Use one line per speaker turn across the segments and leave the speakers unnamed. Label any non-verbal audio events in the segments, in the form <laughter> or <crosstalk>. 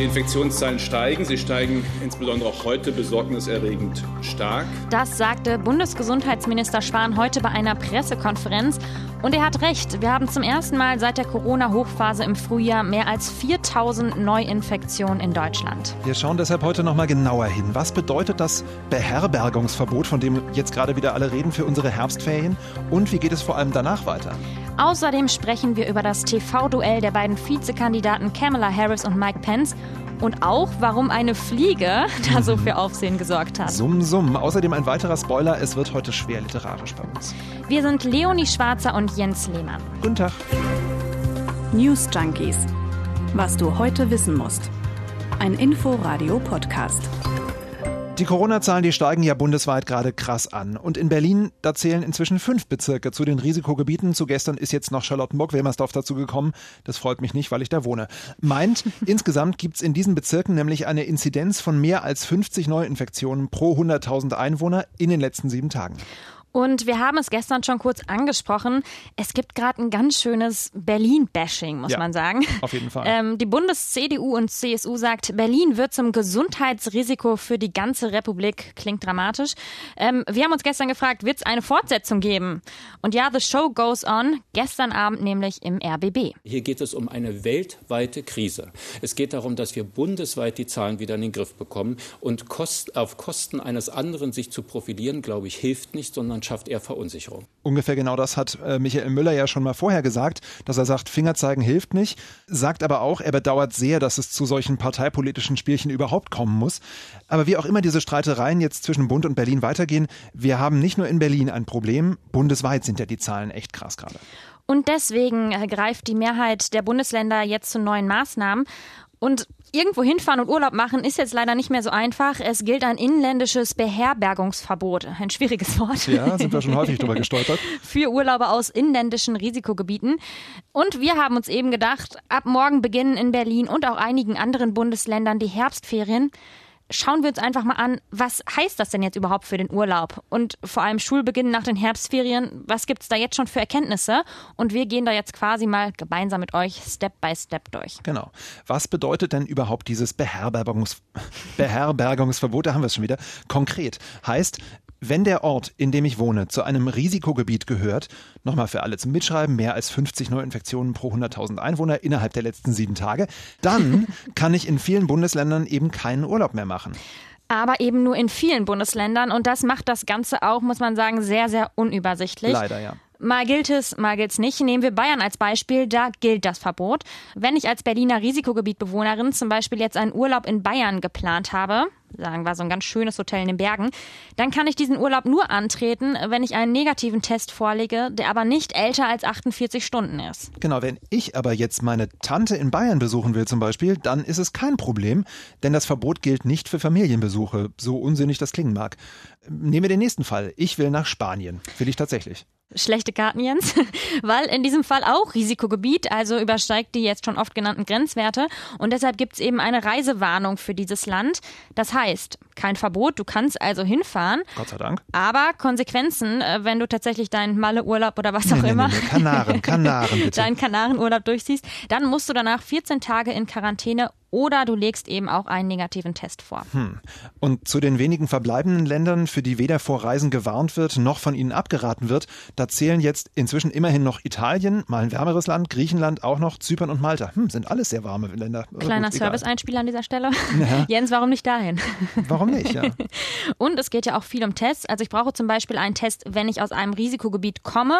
Die Infektionszahlen steigen. Sie steigen insbesondere auch heute besorgniserregend stark.
Das sagte Bundesgesundheitsminister Spahn heute bei einer Pressekonferenz. Und er hat recht. Wir haben zum ersten Mal seit der Corona-Hochphase im Frühjahr mehr als 4000 Neuinfektionen in Deutschland.
Wir schauen deshalb heute nochmal genauer hin. Was bedeutet das Beherbergungsverbot, von dem jetzt gerade wieder alle reden, für unsere Herbstferien? Und wie geht es vor allem danach weiter?
Außerdem sprechen wir über das TV-Duell der beiden Vizekandidaten Kamala Harris und Mike Pence und auch, warum eine Fliege da so für Aufsehen gesorgt hat.
Summ, summ. Außerdem ein weiterer Spoiler, es wird heute schwer literarisch bei uns.
Wir sind Leonie Schwarzer und Jens Lehmann.
Guten Tag.
News Junkies. Was du heute wissen musst. Ein Info-Radio-Podcast.
Die Corona-Zahlen, die steigen ja bundesweit gerade krass an. Und in Berlin, da zählen inzwischen fünf Bezirke zu den Risikogebieten. Zu gestern ist jetzt noch Charlottenburg-Wilmersdorf dazu gekommen. Das freut mich nicht, weil ich da wohne. Meint, <laughs> insgesamt gibt's in diesen Bezirken nämlich eine Inzidenz von mehr als 50 Neuinfektionen pro 100.000 Einwohner in den letzten sieben Tagen.
Und wir haben es gestern schon kurz angesprochen. Es gibt gerade ein ganz schönes Berlin-Bashing, muss
Ja,
man sagen.
auf jeden Fall.
Ähm, die Bundes-CDU und CSU sagt, Berlin wird zum Gesundheitsrisiko für die ganze Republik. Klingt dramatisch. Ähm, wir haben uns gestern gefragt, wird es eine Fortsetzung geben? Und ja, the show goes on. Gestern Abend nämlich im RBB.
Hier geht es um eine weltweite Krise. Es geht darum, dass wir bundesweit die Zahlen wieder in den Griff bekommen. Und kost, auf Kosten eines anderen sich zu profilieren, glaube ich, hilft nicht, sondern schafft eher Verunsicherung.
Ungefähr genau das hat äh, Michael Müller ja schon mal vorher gesagt, dass er sagt, Fingerzeigen hilft nicht, sagt aber auch, er bedauert sehr, dass es zu solchen parteipolitischen Spielchen überhaupt kommen muss. Aber wie auch immer diese Streitereien jetzt zwischen Bund und Berlin weitergehen, wir haben nicht nur in Berlin ein Problem, bundesweit sind ja die Zahlen echt krass gerade.
Und deswegen äh, greift die Mehrheit der Bundesländer jetzt zu neuen Maßnahmen. Und irgendwo hinfahren und Urlaub machen ist jetzt leider nicht mehr so einfach. Es gilt ein inländisches Beherbergungsverbot. Ein schwieriges Wort.
Ja, sind wir schon häufig drüber gestolpert. <laughs>
Für Urlauber aus inländischen Risikogebieten. Und wir haben uns eben gedacht, ab morgen beginnen in Berlin und auch einigen anderen Bundesländern die Herbstferien. Schauen wir uns einfach mal an, was heißt das denn jetzt überhaupt für den Urlaub? Und vor allem Schulbeginn nach den Herbstferien, was gibt's da jetzt schon für Erkenntnisse? Und wir gehen da jetzt quasi mal gemeinsam mit euch Step by Step durch.
Genau. Was bedeutet denn überhaupt dieses Beherbergungs <laughs> Beherbergungsverbot? Da haben wir es schon wieder. Konkret heißt, wenn der Ort, in dem ich wohne, zu einem Risikogebiet gehört, nochmal für alle zum Mitschreiben, mehr als 50 Neuinfektionen pro 100.000 Einwohner innerhalb der letzten sieben Tage, dann <laughs> kann ich in vielen Bundesländern eben keinen Urlaub mehr machen.
Aber eben nur in vielen Bundesländern. Und das macht das Ganze auch, muss man sagen, sehr, sehr unübersichtlich.
Leider, ja.
Mal gilt es, mal gilt es nicht. Nehmen wir Bayern als Beispiel, da gilt das Verbot. Wenn ich als Berliner Risikogebietbewohnerin zum Beispiel jetzt einen Urlaub in Bayern geplant habe, sagen wir so ein ganz schönes Hotel in den Bergen, dann kann ich diesen Urlaub nur antreten, wenn ich einen negativen Test vorlege, der aber nicht älter als 48 Stunden ist.
Genau, wenn ich aber jetzt meine Tante in Bayern besuchen will zum Beispiel, dann ist es kein Problem, denn das Verbot gilt nicht für Familienbesuche, so unsinnig das klingen mag. Nehmen wir den nächsten Fall. Ich will nach Spanien. Will ich tatsächlich.
Schlechte Karten, Jens, <laughs> weil in diesem Fall auch Risikogebiet, also übersteigt die jetzt schon oft genannten Grenzwerte und deshalb gibt es eben eine Reisewarnung für dieses Land. Das heißt, kein Verbot, du kannst also hinfahren,
Gott sei Dank.
aber Konsequenzen, äh, wenn du tatsächlich deinen Malle-Urlaub oder was auch
Nee, nee,
immer,
nee, nee. Kanaren, Kanaren <laughs> bitte.
deinen Kanarenurlaub durchziehst, dann musst du danach 14 Tage in Quarantäne oder du legst eben auch einen negativen Test vor.
Und zu den wenigen verbleibenden Ländern, für die weder vor Reisen gewarnt wird, noch von ihnen abgeraten wird, da zählen jetzt inzwischen immerhin noch Italien, mal ein wärmeres Land, Griechenland auch noch, Zypern und Malta. Hm, sind alles sehr warme Länder. Aber
Kleiner. Service-Einspieler an dieser Stelle. <laughs> Jens, warum nicht dahin?
Warum nicht, ja. <laughs>
Und es geht ja auch viel um Tests. Also ich brauche zum Beispiel einen Test, wenn ich aus einem Risikogebiet komme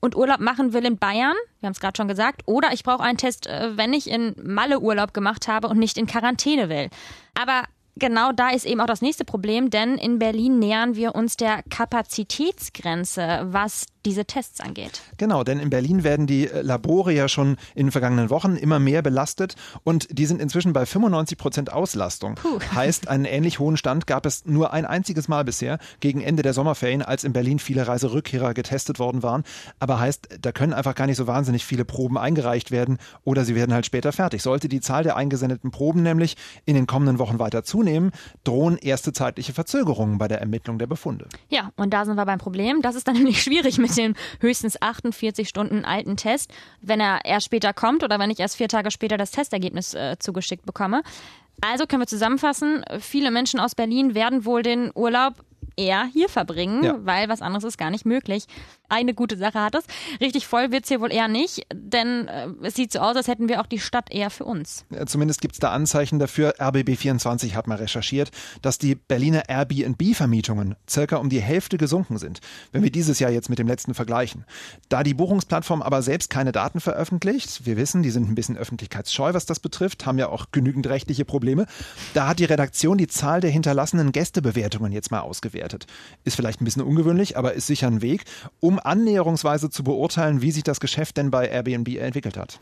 und Urlaub machen will in Bayern. Wir haben es gerade schon gesagt. Oder ich brauche einen Test, äh, wenn ich in Malle Urlaub gemacht habe und nicht in Quarantäne will. Aber genau da ist eben auch das nächste Problem, denn in Berlin nähern wir uns der Kapazitätsgrenze, was diese Tests angeht.
Genau, denn in Berlin werden die äh, Labore ja schon in den vergangenen Wochen immer mehr belastet und die sind inzwischen bei 95 Prozent Auslastung. <laughs> Heißt, einen ähnlich hohen Stand gab es nur ein einziges Mal bisher, gegen Ende der Sommerferien, als in Berlin viele Reiserückkehrer getestet worden waren. Aber heißt, da können einfach gar nicht so wahnsinnig viele Proben eingereicht werden oder sie werden halt später fertig. Sollte die Zahl der eingesendeten Proben nämlich in den kommenden Wochen weiter zunehmen, drohen erste zeitliche Verzögerungen bei der Ermittlung der Befunde.
Ja, und da sind wir beim Problem. Das ist dann <laughs> nämlich schwierig mit mit dem höchstens 48 Stunden alten Test, wenn er erst später kommt oder wenn ich erst vier Tage später das Testergebnis äh, zugeschickt bekomme. Also können wir zusammenfassen, viele Menschen aus Berlin werden wohl den Urlaub eher hier verbringen, ja. weil was anderes ist gar nicht möglich. Eine gute Sache hat es. Richtig voll wird es hier wohl eher nicht, denn äh, es sieht so aus, als hätten wir auch die Stadt eher für uns.
Ja, zumindest gibt es da Anzeichen dafür. RBB24 hat mal recherchiert, dass die Berliner Airbnb-Vermietungen circa um die Hälfte gesunken sind, wenn wir dieses Jahr jetzt mit dem letzten vergleichen. Da die Buchungsplattform aber selbst keine Daten veröffentlicht, wir wissen, die sind ein bisschen öffentlichkeitsscheu, was das betrifft, haben ja auch genügend rechtliche Probleme, da hat die Redaktion die Zahl der hinterlassenen Gästebewertungen jetzt mal ausgewertet. Ist vielleicht ein bisschen ungewöhnlich, aber ist sicher ein Weg, um annäherungsweise zu beurteilen, wie sich das Geschäft denn bei Airbnb entwickelt hat.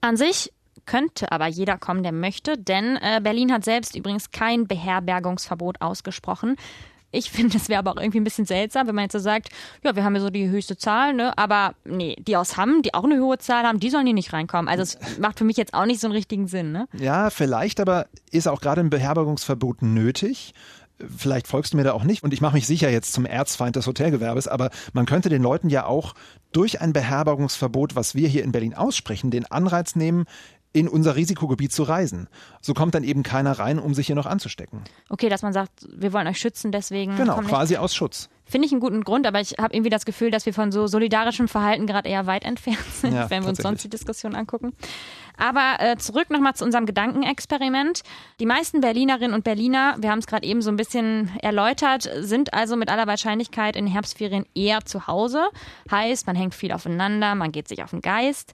An sich könnte aber jeder kommen, der möchte, denn äh, Berlin hat selbst übrigens kein Beherbergungsverbot ausgesprochen. Ich <laughs> finde, es wäre aber auch irgendwie ein bisschen seltsam, wenn man jetzt so sagt, ja, wir haben ja so die höchste Zahl, ne? Aber nee, die aus Hamm, die auch eine hohe Zahl haben, die sollen hier nicht reinkommen. Also es <laughs> macht für mich jetzt auch nicht so einen richtigen Sinn, ne?
Ja, vielleicht, aber ist auch gerade ein Beherbergungsverbot nötig? Vielleicht folgst du mir da auch nicht und ich mache mich sicher jetzt zum Erzfeind des Hotelgewerbes, aber man könnte den Leuten ja auch durch ein Beherbergungsverbot, was wir hier in Berlin aussprechen, den Anreiz nehmen, in unser Risikogebiet zu reisen. So kommt dann eben keiner rein, um sich hier noch anzustecken.
Okay, dass man sagt, wir wollen euch schützen, deswegen.
Genau, quasi aus Schutz.
Finde ich einen guten Grund, aber ich habe irgendwie das Gefühl, dass wir von so solidarischem Verhalten gerade eher weit entfernt sind, ja, wenn wir uns sonst die Diskussion angucken. Aber äh, zurück nochmal zu unserem Gedankenexperiment. Die meisten Berlinerinnen und Berliner, wir haben es gerade eben so ein bisschen erläutert, sind also mit aller Wahrscheinlichkeit in Herbstferien eher zu Hause. Heißt, man hängt viel aufeinander, man geht sich auf den Geist.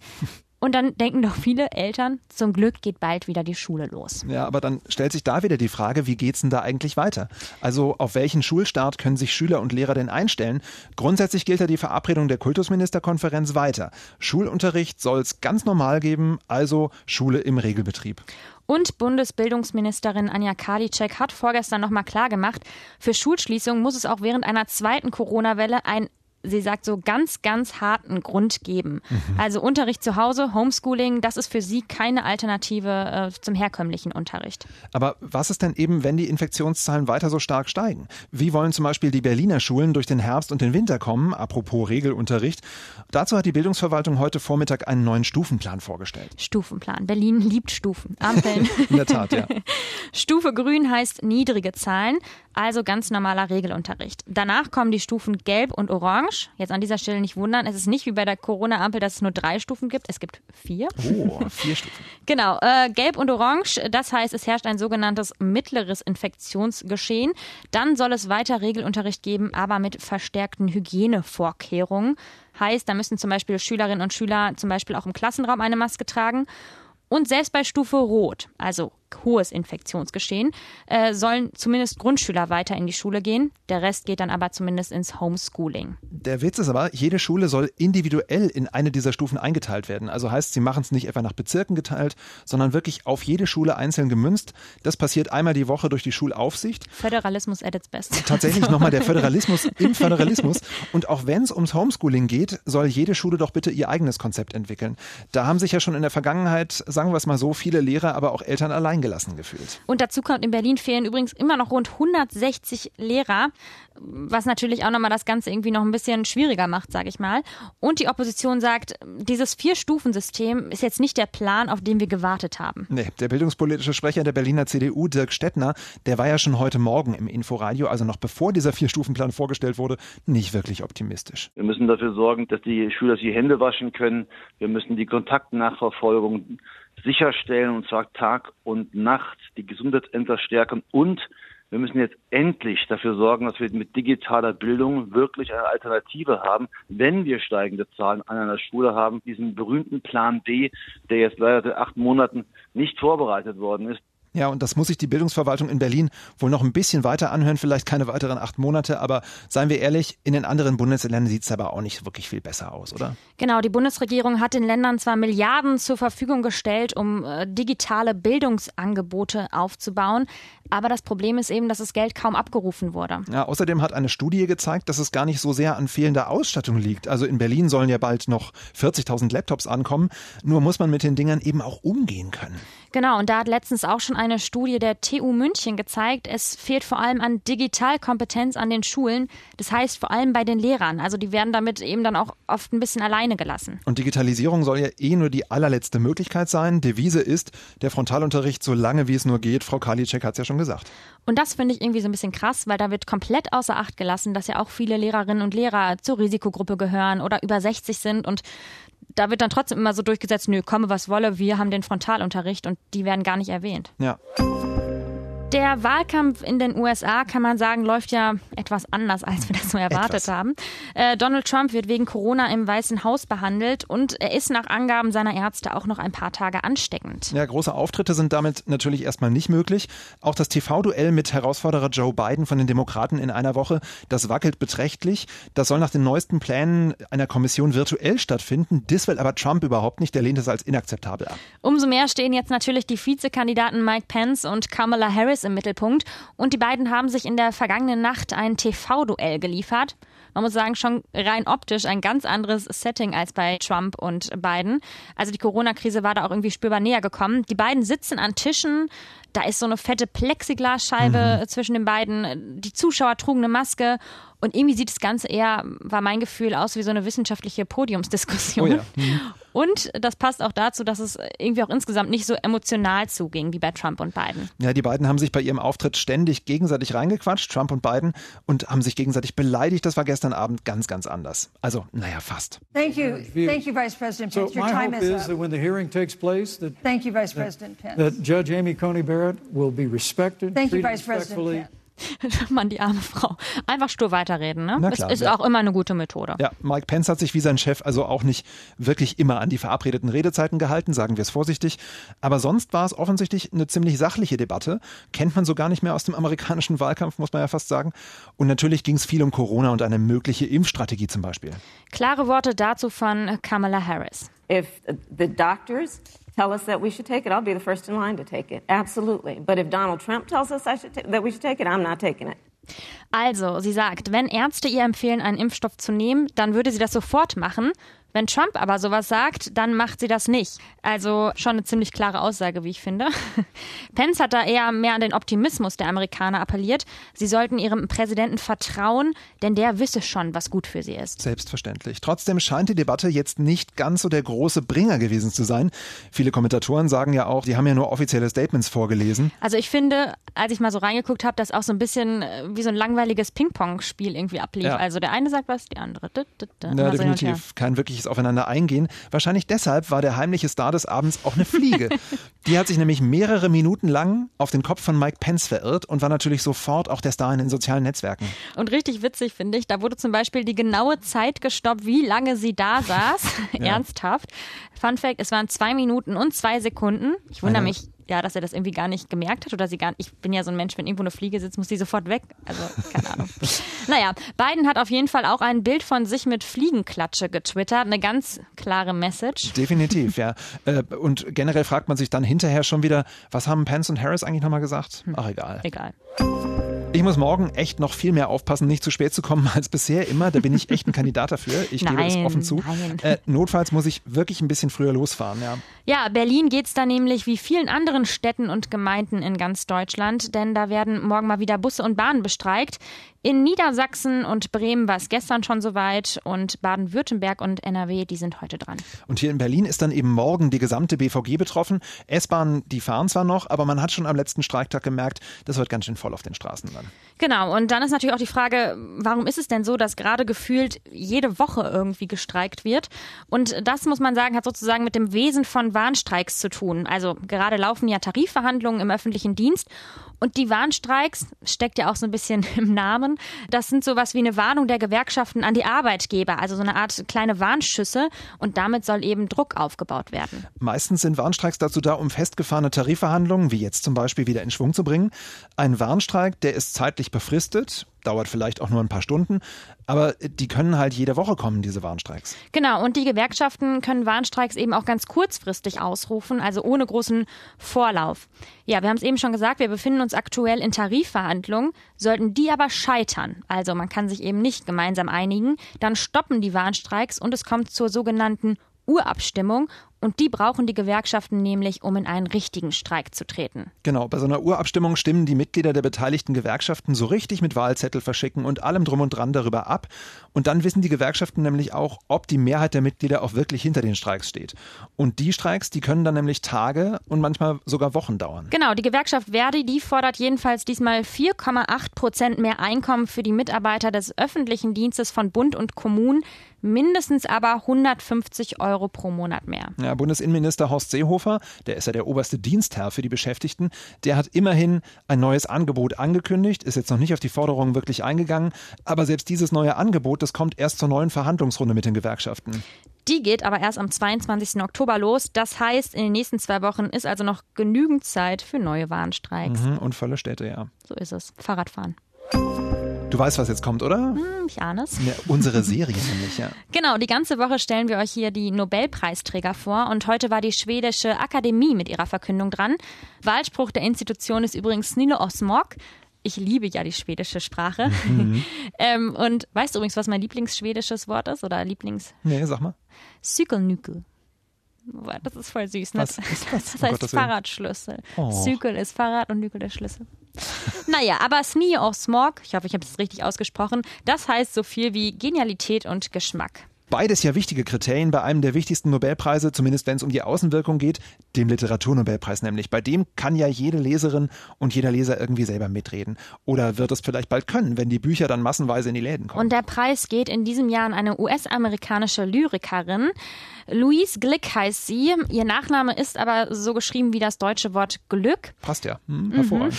Und dann denken doch viele Eltern, zum Glück geht bald wieder die Schule los.
Ja, aber dann stellt sich da wieder die Frage, wie geht's denn da eigentlich weiter? Also auf welchen Schulstart können sich Schüler und Lehrer denn einstellen? Grundsätzlich gilt ja die Verabredung der Kultusministerkonferenz weiter. Schulunterricht soll es ganz normal geben, also Schule im Regelbetrieb.
Und Bundesbildungsministerin Anja Karliczek hat vorgestern nochmal klargemacht, für Schulschließungen muss es auch während einer zweiten Corona-Welle ein sie sagt, so ganz, ganz harten Grund geben. Mhm. Also Unterricht zu Hause, Homeschooling, das ist für sie keine Alternative äh, zum herkömmlichen Unterricht.
Aber was ist denn eben, wenn die Infektionszahlen weiter so stark steigen? Wie wollen zum Beispiel die Berliner Schulen durch den Herbst und den Winter kommen? Apropos Regelunterricht. Dazu hat die Bildungsverwaltung heute Vormittag einen neuen Stufenplan vorgestellt.
Stufenplan. Berlin liebt Stufen. Ampeln. <laughs>
In der Tat, ja. <laughs>
Stufe Grün heißt niedrige Zahlen, also ganz normaler Regelunterricht. Danach kommen die Stufen Gelb und Orange. Jetzt an dieser Stelle nicht wundern, es ist nicht wie bei der Corona-Ampel, dass es nur drei Stufen gibt. Es gibt vier.
Oh, vier Stufen. <laughs>
genau. Äh, Gelb und Orange, das heißt, es herrscht ein sogenanntes mittleres Infektionsgeschehen. Dann soll es weiter Regelunterricht geben, aber mit verstärkten Hygienevorkehrungen. Heißt, da müssen zum Beispiel Schülerinnen und Schüler zum Beispiel auch im Klassenraum eine Maske tragen. Und selbst bei Stufe Rot, also hohes Infektionsgeschehen, äh, sollen zumindest Grundschüler weiter in die Schule gehen. Der Rest geht dann aber zumindest ins Homeschooling.
Der Witz ist aber, jede Schule soll individuell in eine dieser Stufen eingeteilt werden. Also heißt, sie machen es nicht etwa nach Bezirken geteilt, sondern wirklich auf jede Schule einzeln gemünzt. Das passiert einmal die Woche durch die Schulaufsicht.
Föderalismus at its best.
Tatsächlich nochmal der Föderalismus <laughs> im Föderalismus. Und auch wenn es ums Homeschooling geht, soll jede Schule doch bitte ihr eigenes Konzept entwickeln. Da haben sich ja schon in der Vergangenheit, sagen wir es mal so, viele Lehrer, aber auch Eltern allein gelassen gefühlt.
Und dazu kommt in Berlin fehlen übrigens immer noch rund 160 Lehrer, was natürlich auch nochmal das Ganze irgendwie noch ein bisschen schwieriger macht, sage ich mal. Und die Opposition sagt, dieses Vier-Stufen-System ist jetzt nicht der Plan, auf den wir gewartet haben.
Nee, der bildungspolitische Sprecher der Berliner CDU, Dirk Stettner, der war ja schon heute Morgen im Inforadio, also noch bevor dieser Vier-Stufen-Plan vorgestellt wurde, nicht wirklich optimistisch.
Wir müssen dafür sorgen, dass die Schüler sich die Hände waschen können. Wir müssen die Kontaktnachverfolgung sicherstellen, und zwar Tag und Nacht, die Gesundheitsämter stärken und wir müssen jetzt endlich dafür sorgen, dass wir mit digitaler Bildung wirklich eine Alternative haben, wenn wir steigende Zahlen an einer Schule haben. Diesen berühmten Plan B, der jetzt leider seit acht Monaten nicht vorbereitet worden ist.
Ja, und das muss sich die Bildungsverwaltung in Berlin wohl noch ein bisschen weiter anhören, vielleicht keine weiteren acht Monate, aber seien wir ehrlich, in den anderen Bundesländern sieht es aber auch nicht wirklich viel besser aus, oder?
Genau, die Bundesregierung hat den Ländern zwar Milliarden zur Verfügung gestellt, um äh, digitale Bildungsangebote aufzubauen, aber das Problem ist eben, dass das Geld kaum abgerufen wurde.
Ja, außerdem hat eine Studie gezeigt, dass es gar nicht so sehr an fehlender Ausstattung liegt. Also in Berlin sollen ja bald noch 40.000 Laptops ankommen, nur muss man mit den Dingern eben auch umgehen können.
Genau, und da hat letztens auch schon eine Studie der TU München gezeigt, es fehlt vor allem an Digitalkompetenz an den Schulen. Das heißt vor allem bei den Lehrern. Also die werden damit eben dann auch oft ein bisschen alleine gelassen.
Und Digitalisierung soll ja eh nur die allerletzte Möglichkeit sein. Devise ist der Frontalunterricht so lange wie es nur geht. Frau Karliczek hat es ja schon gesagt.
Und das finde ich irgendwie so ein bisschen krass, weil da wird komplett außer Acht gelassen, dass ja auch viele Lehrerinnen und Lehrer zur Risikogruppe gehören oder über 60 sind und da wird dann trotzdem immer so durchgesetzt, nö, komme was wolle, wir haben den Frontalunterricht und die werden gar nicht erwähnt.
Ja.
Der Wahlkampf in den USA, kann man sagen, läuft ja etwas anders, als wir das so erwartet etwas. haben. Äh, Donald Trump wird wegen Corona im Weißen Haus behandelt und er ist nach Angaben seiner Ärzte auch noch ein paar Tage ansteckend.
Ja, große Auftritte sind damit natürlich erstmal nicht möglich. Auch das TV-Duell mit Herausforderer Joe Biden von den Demokraten in einer Woche, das wackelt beträchtlich. Das soll nach den neuesten Plänen einer Kommission virtuell stattfinden. Das will aber Trump überhaupt nicht. Der lehnt es als inakzeptabel ab.
Umso mehr stehen jetzt natürlich die Vizekandidaten Mike Pence und Kamala Harris im Mittelpunkt. Und die beiden haben sich in der vergangenen Nacht ein TV-Duell geliefert. Man muss sagen, schon rein optisch ein ganz anderes Setting als bei Trump und Biden. Also die Corona-Krise war da auch irgendwie spürbar näher gekommen. Die beiden sitzen an Tischen. Da ist so eine fette Plexiglasscheibe mhm. zwischen den beiden. Die Zuschauer trugen eine Maske und irgendwie sieht das Ganze eher, war mein Gefühl, aus wie so eine wissenschaftliche Podiumsdiskussion. Oh ja. mhm. Und das passt auch dazu, dass es irgendwie auch insgesamt nicht so emotional zuging wie bei Trump und Biden.
Ja, die beiden haben sich bei ihrem Auftritt ständig gegenseitig reingequatscht, Trump und Biden, und haben sich gegenseitig beleidigt. Das war gestern Abend ganz, ganz anders. Also, naja, fast.
Thank you. Thank you, Vice President Pence. So Your time is, is that when the hearing takes place, that,
Thank you, Vice President Pence.
That Judge Amy Coney Barrett will be respected,
Thank you, Vice President Pence. <laughs> Mann, die arme Frau. Einfach stur weiterreden, ne? Das ist ja. auch immer eine gute Methode.
Ja, Mike Pence hat sich wie sein Chef also auch nicht wirklich immer an die verabredeten Redezeiten gehalten, sagen wir es vorsichtig. Aber sonst war es offensichtlich eine ziemlich sachliche Debatte. Kennt man so gar nicht mehr aus dem amerikanischen Wahlkampf, muss man ja fast sagen. Und natürlich ging es viel um Corona und eine mögliche Impfstrategie zum Beispiel.
Klare Worte dazu von Kamala Harris.
If the doctors tell us that we should take it, I'll be the first in line to take it. Absolutely. But if Donald Trump tells us that we should take it, I'm not taking it.
Also, sie sagt, wenn Ärzte ihr empfehlen, einen Impfstoff zu nehmen, dann würde sie das sofort machen. Wenn Trump aber sowas sagt, dann macht sie das nicht. Also schon eine ziemlich klare Aussage, wie ich finde. <laughs> Pence hat da eher mehr an den Optimismus der Amerikaner appelliert. Sie sollten ihrem Präsidenten vertrauen, denn der wisse schon, was gut für sie ist.
Selbstverständlich. Trotzdem scheint die Debatte jetzt nicht ganz so der große Bringer gewesen zu sein. Viele Kommentatoren sagen ja auch, die haben ja nur offizielle Statements vorgelesen.
Also ich finde, als ich mal so reingeguckt habe, dass auch so ein bisschen äh, wie so ein langweiliges Ping-Pong-Spiel irgendwie ablief. Ja. Also der eine sagt was, die andere.
Ja, definitiv. Kein wirkliches Gesprächs aufeinander eingehen. Wahrscheinlich deshalb war der heimliche Star des Abends auch eine Fliege. <laughs> Die hat sich nämlich mehrere Minuten lang auf den Kopf von Mike Pence verirrt und war natürlich sofort auch der Star in den sozialen Netzwerken.
Und richtig witzig finde ich, da wurde zum Beispiel die genaue Zeit gestoppt, wie lange sie da saß. <laughs> Ernsthaft. Fun Fact, es waren zwei Minuten und zwei Sekunden. Ich wundere mich ja, dass er das irgendwie gar nicht gemerkt hat oder sie gar nicht. Ich bin ja so ein Mensch, wenn irgendwo eine Fliege sitzt, muss die sofort weg. Also, keine Ahnung. <laughs> naja, Biden hat auf jeden Fall auch ein Bild von sich mit Fliegenklatsche getwittert. Eine ganz klare Message.
Definitiv, ja. <laughs> Äh, und generell fragt man sich dann hinterher schon wieder, was haben Pence und Harris eigentlich nochmal gesagt? Ach, egal.
Egal.
Ich muss morgen echt noch viel mehr aufpassen, nicht zu spät zu kommen <laughs> als bisher immer. Da bin ich echt ein Kandidat dafür. Ich nein, gebe das offen zu. Äh, notfalls muss ich wirklich ein bisschen früher losfahren, ja.
Ja, Berlin geht es da nämlich wie vielen anderen Städten und Gemeinden in ganz Deutschland, denn da werden morgen mal wieder Busse und Bahnen bestreikt. In Niedersachsen und Bremen war es gestern schon soweit und Baden-Württemberg und NRW, die sind heute dran.
Und hier in Berlin ist dann eben morgen die gesamte BVG betroffen. S-Bahnen, die fahren zwar noch, aber man hat schon am letzten Streiktag gemerkt, das wird ganz schön voll auf den Straßen dann.
Genau, und dann ist natürlich auch die Frage, warum ist es denn so, dass gerade gefühlt jede Woche irgendwie gestreikt wird? Und das muss man sagen, hat sozusagen mit dem Wesen von Warnstreiks zu tun. Also gerade laufen ja Tarifverhandlungen im öffentlichen Dienst und die Warnstreiks steckt ja auch so ein bisschen <laughs> im Namen. Das sind sowas wie eine Warnung der Gewerkschaften an die Arbeitgeber, also so eine Art kleine Warnschüsse. Und damit soll eben Druck aufgebaut werden.
Meistens sind Warnstreiks dazu da, um festgefahrene Tarifverhandlungen, wie jetzt zum Beispiel, wieder in Schwung zu bringen. Ein Warnstreik, der ist zeitlich befristet dauert vielleicht auch nur ein paar Stunden, aber die können halt jede Woche kommen, diese Warnstreiks.
Genau, und die Gewerkschaften können Warnstreiks eben auch ganz kurzfristig ausrufen, also ohne großen Vorlauf. Ja, wir haben es eben schon gesagt, wir befinden uns aktuell in Tarifverhandlungen, sollten die aber scheitern, also man kann sich eben nicht gemeinsam einigen, dann stoppen die Warnstreiks und es kommt zur sogenannten Urabstimmung Und die brauchen die Gewerkschaften nämlich, um in einen richtigen Streik zu treten.
Genau, bei so einer Urabstimmung stimmen die Mitglieder der beteiligten Gewerkschaften so richtig mit Wahlzettel verschicken und allem drum und dran darüber ab. Und dann wissen die Gewerkschaften nämlich auch, ob die Mehrheit der Mitglieder auch wirklich hinter den Streiks steht. Und die Streiks, die können dann nämlich Tage und manchmal sogar Wochen dauern.
Genau, die Gewerkschaft Verdi, die fordert jedenfalls diesmal 4,8 Prozent mehr Einkommen für die Mitarbeiter des öffentlichen Dienstes von Bund und Kommunen mindestens aber 150 Euro pro Monat mehr.
Ja, Bundesinnenminister Horst Seehofer, der ist ja der oberste Dienstherr für die Beschäftigten, der hat immerhin ein neues Angebot angekündigt, ist jetzt noch nicht auf die Forderungen wirklich eingegangen, aber selbst dieses neue Angebot, das kommt erst zur neuen Verhandlungsrunde mit den Gewerkschaften.
Die geht aber erst am 22. Oktober los. Das heißt, in den nächsten zwei Wochen ist also noch genügend Zeit für neue Warnstreiks.
Mhm, und volle Städte, ja.
So ist es. Fahrradfahren.
Du weißt, was jetzt kommt, oder?
Hm, ich ahne es.
Ja, unsere Serie nämlich, ja. <laughs>
Genau, die ganze Woche stellen wir euch hier die Nobelpreisträger vor und heute war die schwedische Akademie mit ihrer Verkündung dran. Wahlspruch der Institution ist übrigens Nilo Osmog. Ich liebe ja die schwedische Sprache. Mhm. <laughs> <laughs> ähm, und weißt du übrigens, was mein Lieblingsschwedisches Wort ist oder Lieblings?
Nee, sag mal.
Cykelnykel. Das ist voll süß. Ne? Was ist das? Das heißt oh Fahrradschlüssel. Oh. Cykel ist Fahrrad und Nykel der Schlüssel. Naja, aber Snie of Smog, ich hoffe, ich habe es richtig ausgesprochen, das heißt so viel wie Genialität und Geschmack.
Beides ja wichtige Kriterien bei einem der wichtigsten Nobelpreise, zumindest wenn es um die Außenwirkung geht, dem Literaturnobelpreis nämlich. Bei dem kann ja jede Leserin und jeder Leser irgendwie selber mitreden. Oder wird es vielleicht bald können, wenn die Bücher dann massenweise in die Läden kommen.
Und der Preis geht in diesem Jahr an eine US-amerikanische Lyrikerin. Louise Glick heißt sie. Ihr Nachname ist aber so geschrieben wie das deutsche Wort Glück.
Passt ja. Hm, hervorragend.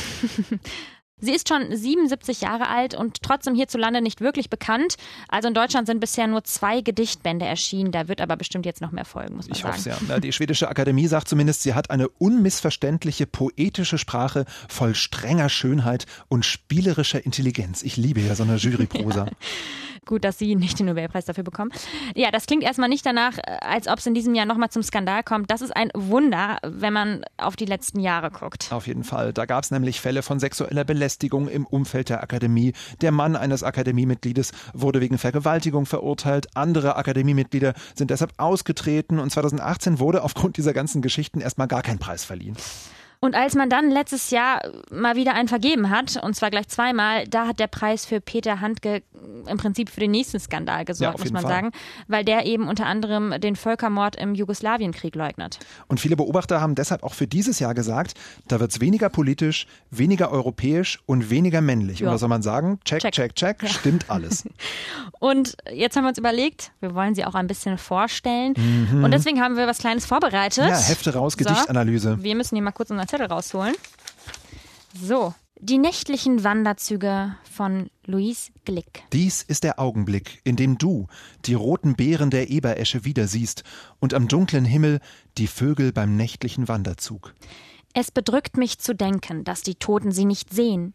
Mhm. <laughs>
Sie ist schon 77 Jahre alt und trotzdem hierzulande nicht wirklich bekannt. Also in Deutschland sind bisher nur zwei Gedichtbände erschienen. Da wird aber bestimmt jetzt noch mehr folgen, muss man
ich
sagen.
Ich hoffe es ja. Die schwedische Akademie sagt zumindest, sie hat eine unmissverständliche poetische Sprache voll strenger Schönheit und spielerischer Intelligenz. Ich liebe ja so eine <laughs> Juryprosa.
ja. Gut, dass Sie nicht den Nobelpreis dafür bekommen. Ja, das klingt erstmal nicht danach, als ob es in diesem Jahr nochmal zum Skandal kommt. Das ist ein Wunder, wenn man auf die letzten Jahre guckt.
Auf jeden Fall. Da gab es nämlich Fälle von sexueller Belästigung im Umfeld der Akademie. Der Mann eines Akademiemitgliedes wurde wegen Vergewaltigung verurteilt. Andere Akademiemitglieder sind deshalb ausgetreten und 2018 wurde aufgrund dieser ganzen Geschichten erstmal gar kein Preis verliehen.
Und als man dann letztes Jahr mal wieder einen vergeben hat, und zwar gleich zweimal, da hat der Preis für Peter Handke im Prinzip für den nächsten Skandal gesorgt, ja, muss man Fall. sagen, weil der eben unter anderem den Völkermord im Jugoslawienkrieg leugnet.
Und viele Beobachter haben deshalb auch für dieses Jahr gesagt, da wird es weniger politisch, weniger europäisch und weniger männlich. Ja. Und was soll man sagen? Check, check, check, check, ja. stimmt alles. <laughs>
und jetzt haben wir uns überlegt, wir wollen sie auch ein bisschen vorstellen. Mhm. Und deswegen haben wir was Kleines vorbereitet.
Ja, Hefte raus, so, Gedichtanalyse.
Wir müssen hier mal kurz unseren Zettel rausholen. So, die nächtlichen Wanderzüge von Louise Glick.
Dies ist der Augenblick, in dem du die roten Beeren der Eberesche wieder siehst und am dunklen Himmel die Vögel beim nächtlichen Wanderzug.
Es bedrückt mich zu denken, dass die Toten sie nicht sehen.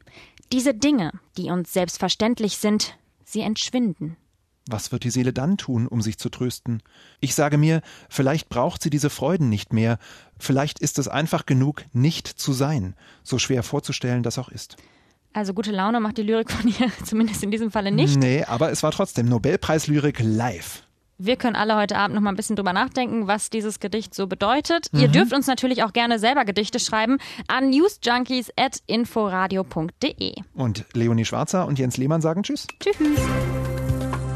Diese Dinge, die uns selbstverständlich sind, sie entschwinden.
Was wird die Seele dann tun, um sich zu trösten? Ich sage mir, vielleicht braucht sie diese Freuden nicht mehr, vielleicht ist es einfach genug, nicht zu sein, so schwer vorzustellen das auch ist.
Also gute Laune macht die Lyrik von ihr <laughs> zumindest in diesem Falle nicht.
Nee, aber es war trotzdem Nobelpreis-Lyrik live.
Wir können alle heute Abend noch mal ein bisschen drüber nachdenken, was dieses Gedicht so bedeutet. Mhm. Ihr dürft uns natürlich auch gerne selber Gedichte schreiben an newsjunkies.inforadio.de.
Und Leonie Schwarzer und Jens Lehmann sagen Tschüss.
Tschüss.